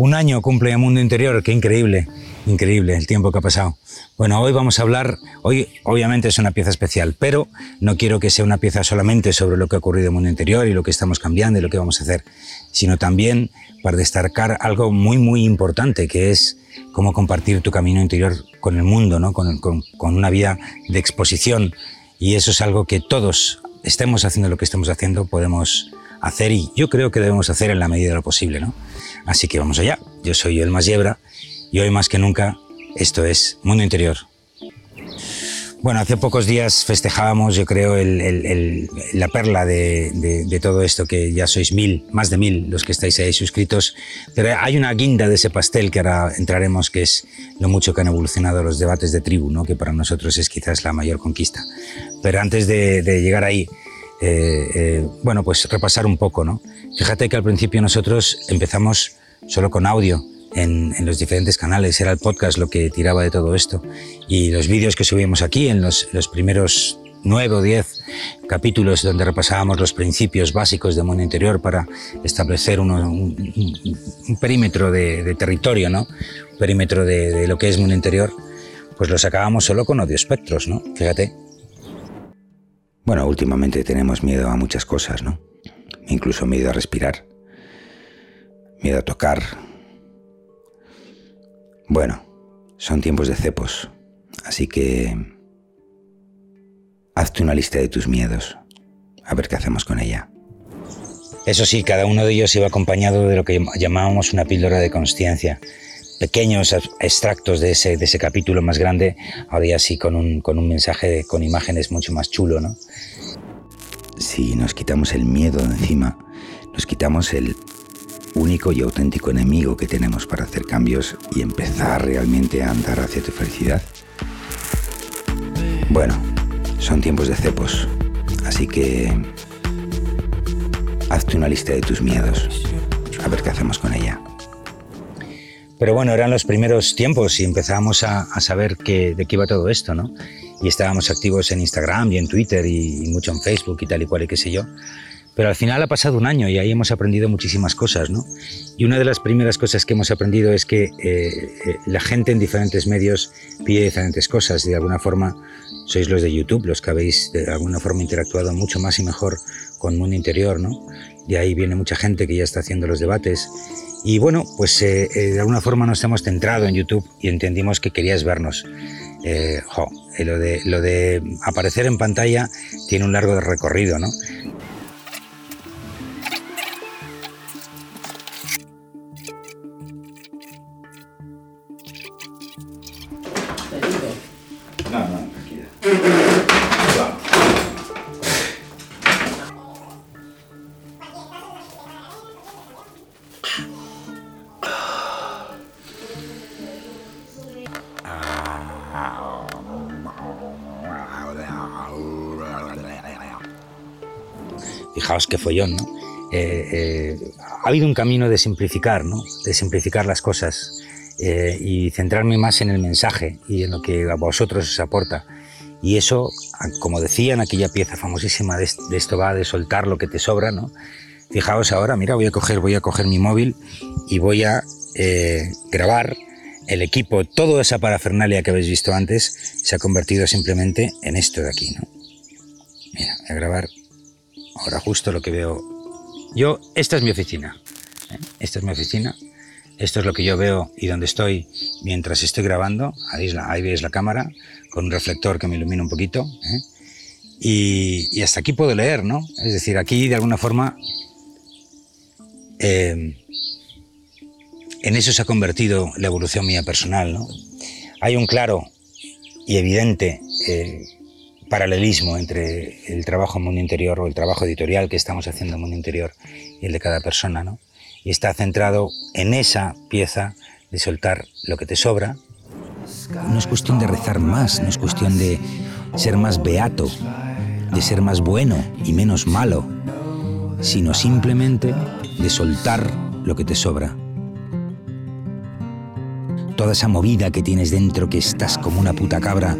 Un año cumple el Mundo Interior, qué increíble, increíble el tiempo que ha pasado. Bueno, hoy vamos a hablar, hoy obviamente es una pieza especial, pero no quiero que sea una pieza solamente sobre lo que ha ocurrido en el mundo interior y lo que estamos cambiando y lo que vamos a hacer, sino también para destacar algo muy, muy importante, que es cómo compartir tu camino interior con el mundo, ¿no? con, con, una vía de exposición. Y eso es algo que todos, estemos haciendo lo que estemos haciendo, podemos hacer y yo creo que debemos hacer en la medida de lo posible. ¿no? Así que vamos allá. Yo soy el más yebra y hoy más que nunca esto es Mundo Interior. Bueno, hace pocos días festejábamos, yo creo, la perla de, todo esto, que ya sois mil, más de mil los que estáis ahí suscritos, pero hay una guinda de ese pastel que ahora entraremos, que es lo mucho que han evolucionado los debates de tribu, ¿no? que para nosotros es quizás la mayor conquista. Pero antes de, llegar ahí, eh, eh, bueno, pues repasar un poco, ¿no? Fíjate que al principio nosotros empezamos solo con audio en, los diferentes canales, era el podcast lo que tiraba de todo esto. Y los vídeos que subimos aquí en los, primeros nueve o diez capítulos donde repasábamos los principios básicos del mundo interior para establecer un, perímetro de, territorio, ¿no? Un perímetro de, de, lo que es mundo interior, pues lo sacábamos solo con audio espectros, ¿no? Fíjate. Bueno, últimamente tenemos miedo a muchas cosas, ¿no? Incluso miedo a respirar miedo a tocar. Bueno, son tiempos de cepos, así que hazte una lista de tus miedos, a ver qué hacemos con ella. Eso sí, cada uno de ellos iba acompañado de lo que llamábamos una píldora de consciencia. Pequeños extractos de ese, de ese capítulo más grande, ahora ya sí con un, con un mensaje con imágenes mucho más chulo, ¿no? Si nos quitamos el miedo de encima, nos quitamos el único y auténtico enemigo que tenemos para hacer cambios y empezar realmente a andar hacia tu felicidad? Bueno, son tiempos de cepos, así que hazte una lista de tus miedos, a ver qué hacemos con ella. Pero bueno, eran los primeros tiempos y empezábamos a, saber que, de qué iba todo esto, ¿no? Y estábamos activos en Instagram y en Twitter y, mucho en Facebook y tal y cual y qué sé yo. Pero al final ha pasado un año y ahí hemos aprendido muchísimas cosas, ¿no? Y una de las primeras cosas que hemos aprendido es que eh, eh, la gente en diferentes medios pide diferentes cosas de alguna forma sois los de YouTube los que habéis de alguna forma interactuado mucho más y mejor con Mundo Interior, ¿no? Y ahí viene mucha gente que ya está haciendo los debates. Y bueno, pues eh, de alguna forma nos hemos centrado en YouTube y entendimos que querías vernos. de, lo de aparecer en pantalla tiene un largo recorrido, ¿no? Fijaos qué follón, ¿no? Eh, eh, ha habido un camino de simplificar, ¿no? De simplificar las cosas eh, y centrarme más en el mensaje y en lo que a vosotros os aporta. Y eso, como decía en aquella pieza famosísima de, esto va de soltar lo que te sobra, ¿no? Fijaos ahora, mira, voy a coger, voy a coger mi móvil y voy a grabar el equipo, toda esa parafernalia que habéis visto antes, se ha convertido simplemente en esto de aquí, ¿no? Mira, voy a grabar Ahora justo lo que veo. Yo, esta es mi oficina. ¿eh? Esta es mi oficina. Esto es lo que yo veo y donde estoy mientras estoy grabando. Ahí, veis la cámara con un reflector que me ilumina un poquito. ¿eh? Y, hasta aquí puedo leer, ¿no? Es decir, aquí de alguna forma eh, en eso se ha convertido la evolución mía personal, ¿no? Hay un claro y evidente paralelismo entre el trabajo en mundo interior o el trabajo editorial que estamos haciendo en mundo interior y el de cada persona, ¿no? Y está centrado en esa pieza de soltar lo que te sobra. No es cuestión de rezar más, no es cuestión de ser más beato, de ser más bueno y menos malo, sino simplemente de soltar lo que te sobra. Toda esa movida que tienes dentro que estás como una puta cabra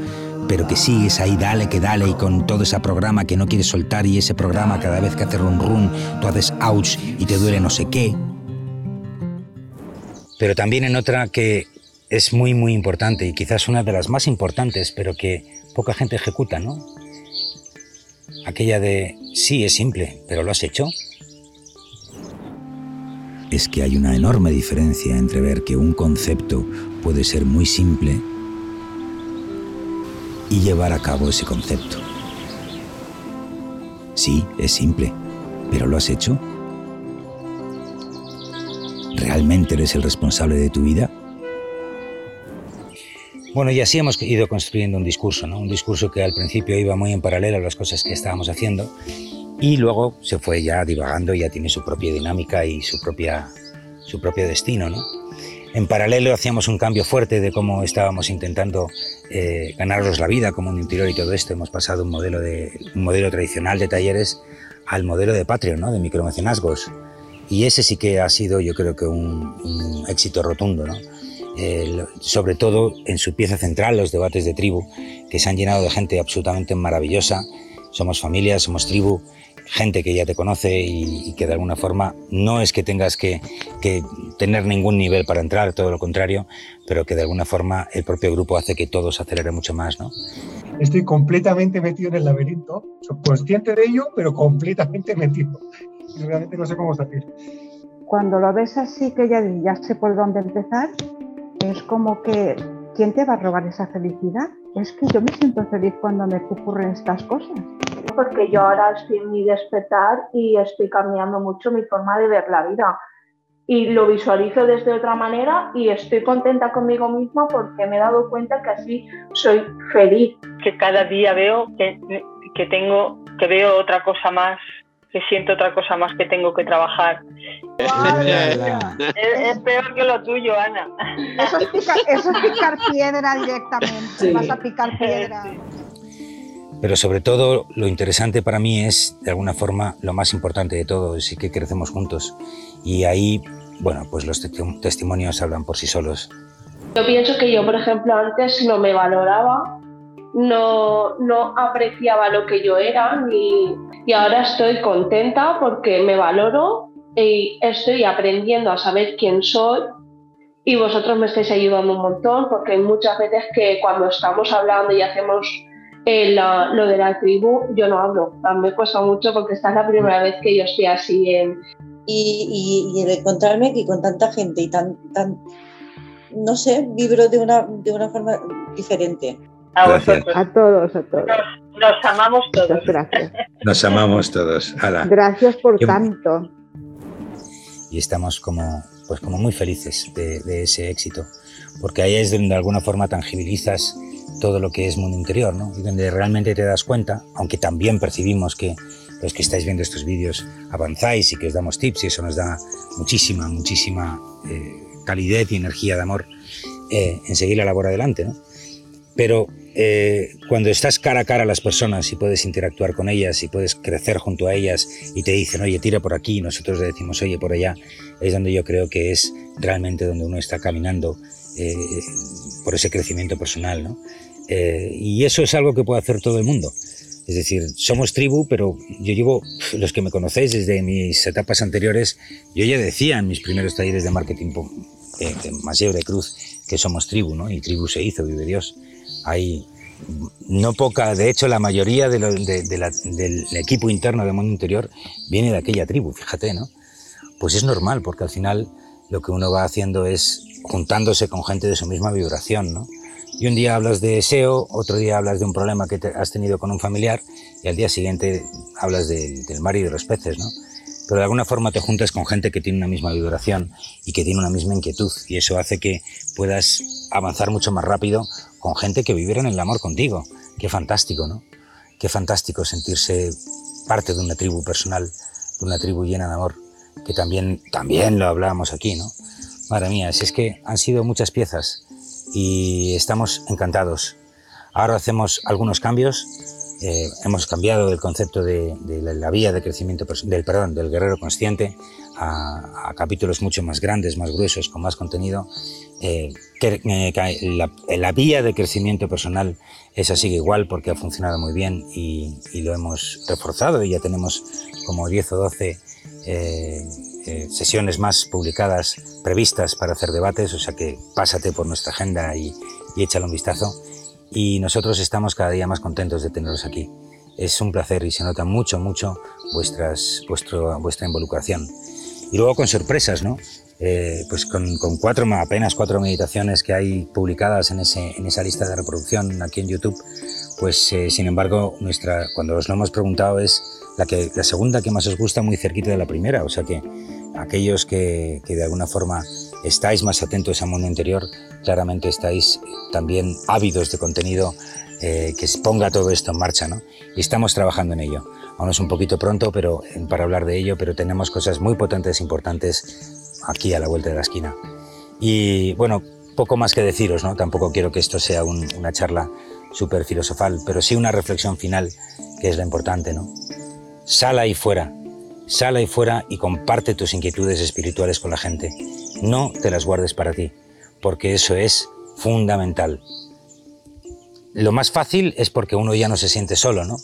pero que sigues ahí, dale que dale, y con todo ese programa que no quieres soltar, y ese programa cada vez que hace run run, tú haces ouch y te duele no sé qué. pero también en otra que es muy, muy importante y quizás una de las más importantes, pero que poca gente ejecuta, ¿no? Aquella de, sí, es simple, pero ¿lo has hecho? Es que hay una enorme diferencia entre ver que un concepto puede ser muy simple y llevar a cabo ese concepto. Sí, es simple, pero ¿lo has hecho? ¿Realmente eres el responsable de tu vida? Bueno, y así hemos ido construyendo un discurso, ¿no? un discurso que al principio iba muy en paralelo a las cosas que estábamos haciendo y luego se fue ya divagando, ya tiene su propia dinámica y su, propia, su propio destino. ¿no? En paralelo hacíamos un cambio fuerte de cómo estábamos intentando eh, ganarnos la vida como un interior y todo esto. Hemos pasado un modelo, de, un modelo tradicional de talleres al modelo de Patreon, ¿no? de micromecenazgos. Y ese sí que ha sido, yo creo que un, éxito rotundo, ¿no? sobre todo en su pieza central, los debates de tribu, que se han llenado de gente absolutamente maravillosa. Somos familia, somos tribu, gente que ya te conoce y, que de alguna forma no es que tengas que, que, tener ningún nivel para entrar, todo lo contrario, pero que de alguna forma el propio grupo hace que todo se acelere mucho más, ¿no? Estoy completamente metido en el laberinto, soy consciente de ello, pero completamente metido. Y realmente no sé cómo salir. Cuando lo ves así, que ya, ya sé por dónde empezar, es como que, ¿quién te va a robar esa felicidad? Es que yo me siento feliz cuando me ocurren estas cosas. Porque yo ahora estoy en mi despertar y estoy cambiando mucho mi forma de ver la vida. Y lo visualizo desde otra manera y estoy contenta conmigo misma porque me he dado cuenta que así soy feliz. Que cada día veo que, que tengo, que veo otra cosa más que siento otra cosa más que tengo que trabajar. es, peor que lo tuyo, Ana. Eso es picar, piedra directamente. Vas a picar piedra. Pero sobre todo lo interesante para mí es, de alguna forma, lo más importante de todo, es que crecemos juntos. Y ahí, bueno, pues los testimonios hablan por sí solos. Yo pienso que yo, por ejemplo, antes no me valoraba no, no apreciaba lo que yo era y ahora estoy contenta porque me valoro y estoy aprendiendo a saber quién soy y vosotros me estáis ayudando un montón porque hay muchas veces que cuando estamos hablando y hacemos eh, lo de la tribu, yo no hablo. A mí me cuesta mucho porque esta es la primera vez que yo estoy así en... Y, y, el encontrarme aquí con tanta gente y tan, tan no sé, vibro de una, de una forma diferente. A A todos, a todos. Nos, amamos todos. gracias. Nos amamos todos. Gracias por tanto. Y estamos como, pues como muy felices de, ese éxito, porque ahí es donde de alguna forma tangibilizas todo lo que es mundo interior, ¿no? Y donde realmente te das cuenta, aunque también percibimos que los que estáis viendo estos vídeos avanzáis y que os damos tips y eso nos da muchísima, muchísima eh, calidez y energía de amor eh, en seguir la labor adelante, ¿no? Pero eh, cuando estás cara a cara a las personas y puedes interactuar con ellas y puedes crecer junto a ellas y te dicen, oye, tira por aquí y nosotros le decimos, oye, por allá, es donde yo creo que es realmente donde uno está caminando eh, por ese crecimiento personal. ¿no? Eh, y eso es algo que puede hacer todo el mundo. Es decir, somos tribu, pero yo llevo, los que me conocéis desde mis etapas anteriores, yo ya decía en mis primeros talleres de marketing de, de de Cruz que somos tribu, ¿no? Y tribu se hizo, vive Dios. Hay no poca, de hecho la mayoría del equipo interno de Mundo Interior viene de aquella tribu, fíjate, ¿no? Pues es normal, porque al final lo que uno va haciendo es juntándose con gente de su misma vibración, ¿no? Y un día hablas de SEO, otro día hablas de un problema que has tenido con un familiar y al día siguiente hablas del mar y de los peces, ¿no? Pero de alguna forma te juntas con gente que tiene una misma vibración y que tiene una misma inquietud y eso hace que puedas avanzar mucho más rápido con gente que viviera en el amor contigo. Qué fantástico, ¿no? Qué fantástico sentirse parte de una tribu personal, de una tribu llena de amor, que también, también lo hablábamos aquí, ¿no? Madre mía, si es que han sido muchas piezas y estamos encantados. Ahora hacemos algunos cambios. Eh, hemos cambiado el concepto de, la, vía de crecimiento del perdón del guerrero consciente a, capítulos mucho más grandes, más gruesos, con más contenido. Eh, que, eh, la, vía de crecimiento personal esa sigue igual porque ha funcionado muy bien y, lo hemos reforzado y ya tenemos como 10 o 12 eh, eh, sesiones más publicadas, previstas para hacer debates, o sea que pásate por nuestra agenda y, y échale un vistazo. Y nosotros estamos cada día más contentos de teneros aquí. Es un placer y se nota mucho, mucho vuestras, vuestro, vuestra involucración. Y luego con sorpresas, ¿no? Eh, pues con, con, cuatro, apenas cuatro meditaciones que hay publicadas en, ese, en esa lista de reproducción aquí en YouTube, pues eh, sin embargo, nuestra, cuando os lo hemos preguntado es la, que, la segunda que más os gusta muy cerquita de la primera, o sea que aquellos que, que de alguna forma estáis más atentos al mundo interior, claramente estáis también ávidos de contenido eh, que ponga todo esto en marcha, ¿no? Y estamos trabajando en ello. Aún es un poquito pronto pero, para hablar de ello, pero tenemos cosas muy potentes, importantes aquí a la vuelta de la esquina. Y bueno, poco más que deciros, ¿no? Tampoco quiero que esto sea una charla súper filosofal, pero sí una reflexión final, que es la importante, ¿no? Sal ahí fuera, sal ahí fuera y comparte tus inquietudes espirituales con la gente. No te las guardes para ti, porque eso es fundamental. Lo más fácil es porque uno ya no se siente solo, ¿no?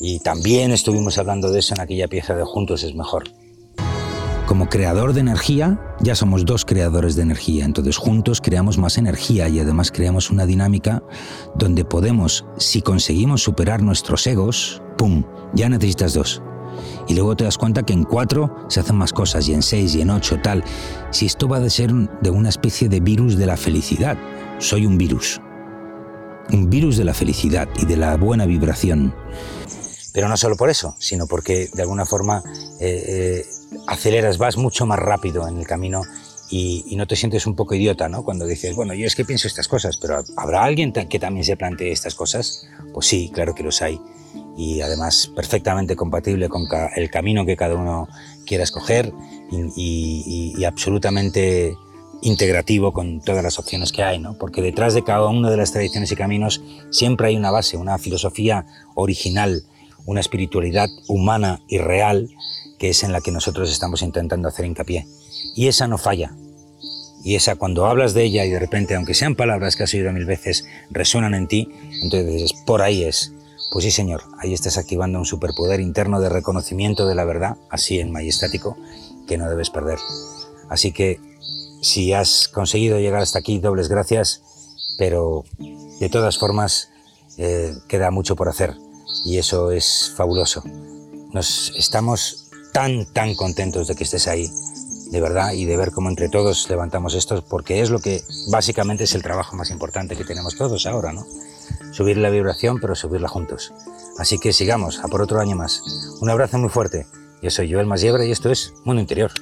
Y también estuvimos hablando de eso en aquella pieza de Juntos es mejor. Como creador de energía, ya somos dos creadores de energía, entonces juntos creamos más energía y además creamos una dinámica donde podemos, si conseguimos superar nuestros egos, ¡pum!, ya necesitas dos. Y luego te das cuenta que en cuatro se hacen más cosas, y en seis, y en ocho, tal. Si esto va a ser de una especie de virus de la felicidad, soy un virus. Un virus de la felicidad y de la buena vibración. Pero no solo por eso, sino porque de alguna forma eh, eh, aceleras, vas mucho más rápido en el camino y, no te sientes un poco idiota, ¿no? Cuando dices, bueno, yo es que pienso estas cosas, pero ¿habrá alguien que también se plantee estas cosas? Pues sí, claro que los hay. Y además perfectamente compatible con el camino que cada uno quiera escoger y, y absolutamente integrativo con todas las opciones que hay, ¿no? Porque detrás de cada una de las tradiciones y caminos siempre hay una base, una filosofía original, una espiritualidad humana y real que es en la que nosotros estamos intentando hacer hincapié. Y esa no falla. Y esa cuando hablas de ella y de repente, aunque sean palabras que has oído mil veces, resuenan en ti, entonces por ahí es. Pues sí, señor, ahí estás activando un superpoder interno de reconocimiento de la verdad, así en majestático, que no debes perder. Así que si has conseguido llegar hasta aquí, dobles gracias, pero de todas formas eh, queda mucho por hacer y eso es fabuloso. Nos estamos tan, tan contentos de que estés ahí, de verdad, y de ver cómo entre todos levantamos esto, porque es lo que básicamente es el trabajo más importante que tenemos todos ahora, ¿no? Subir la vibración, pero subirla juntos. Así que sigamos, a por otro año más. Un abrazo muy fuerte. Yo soy Joel Masiebre y esto es Mundo Interior.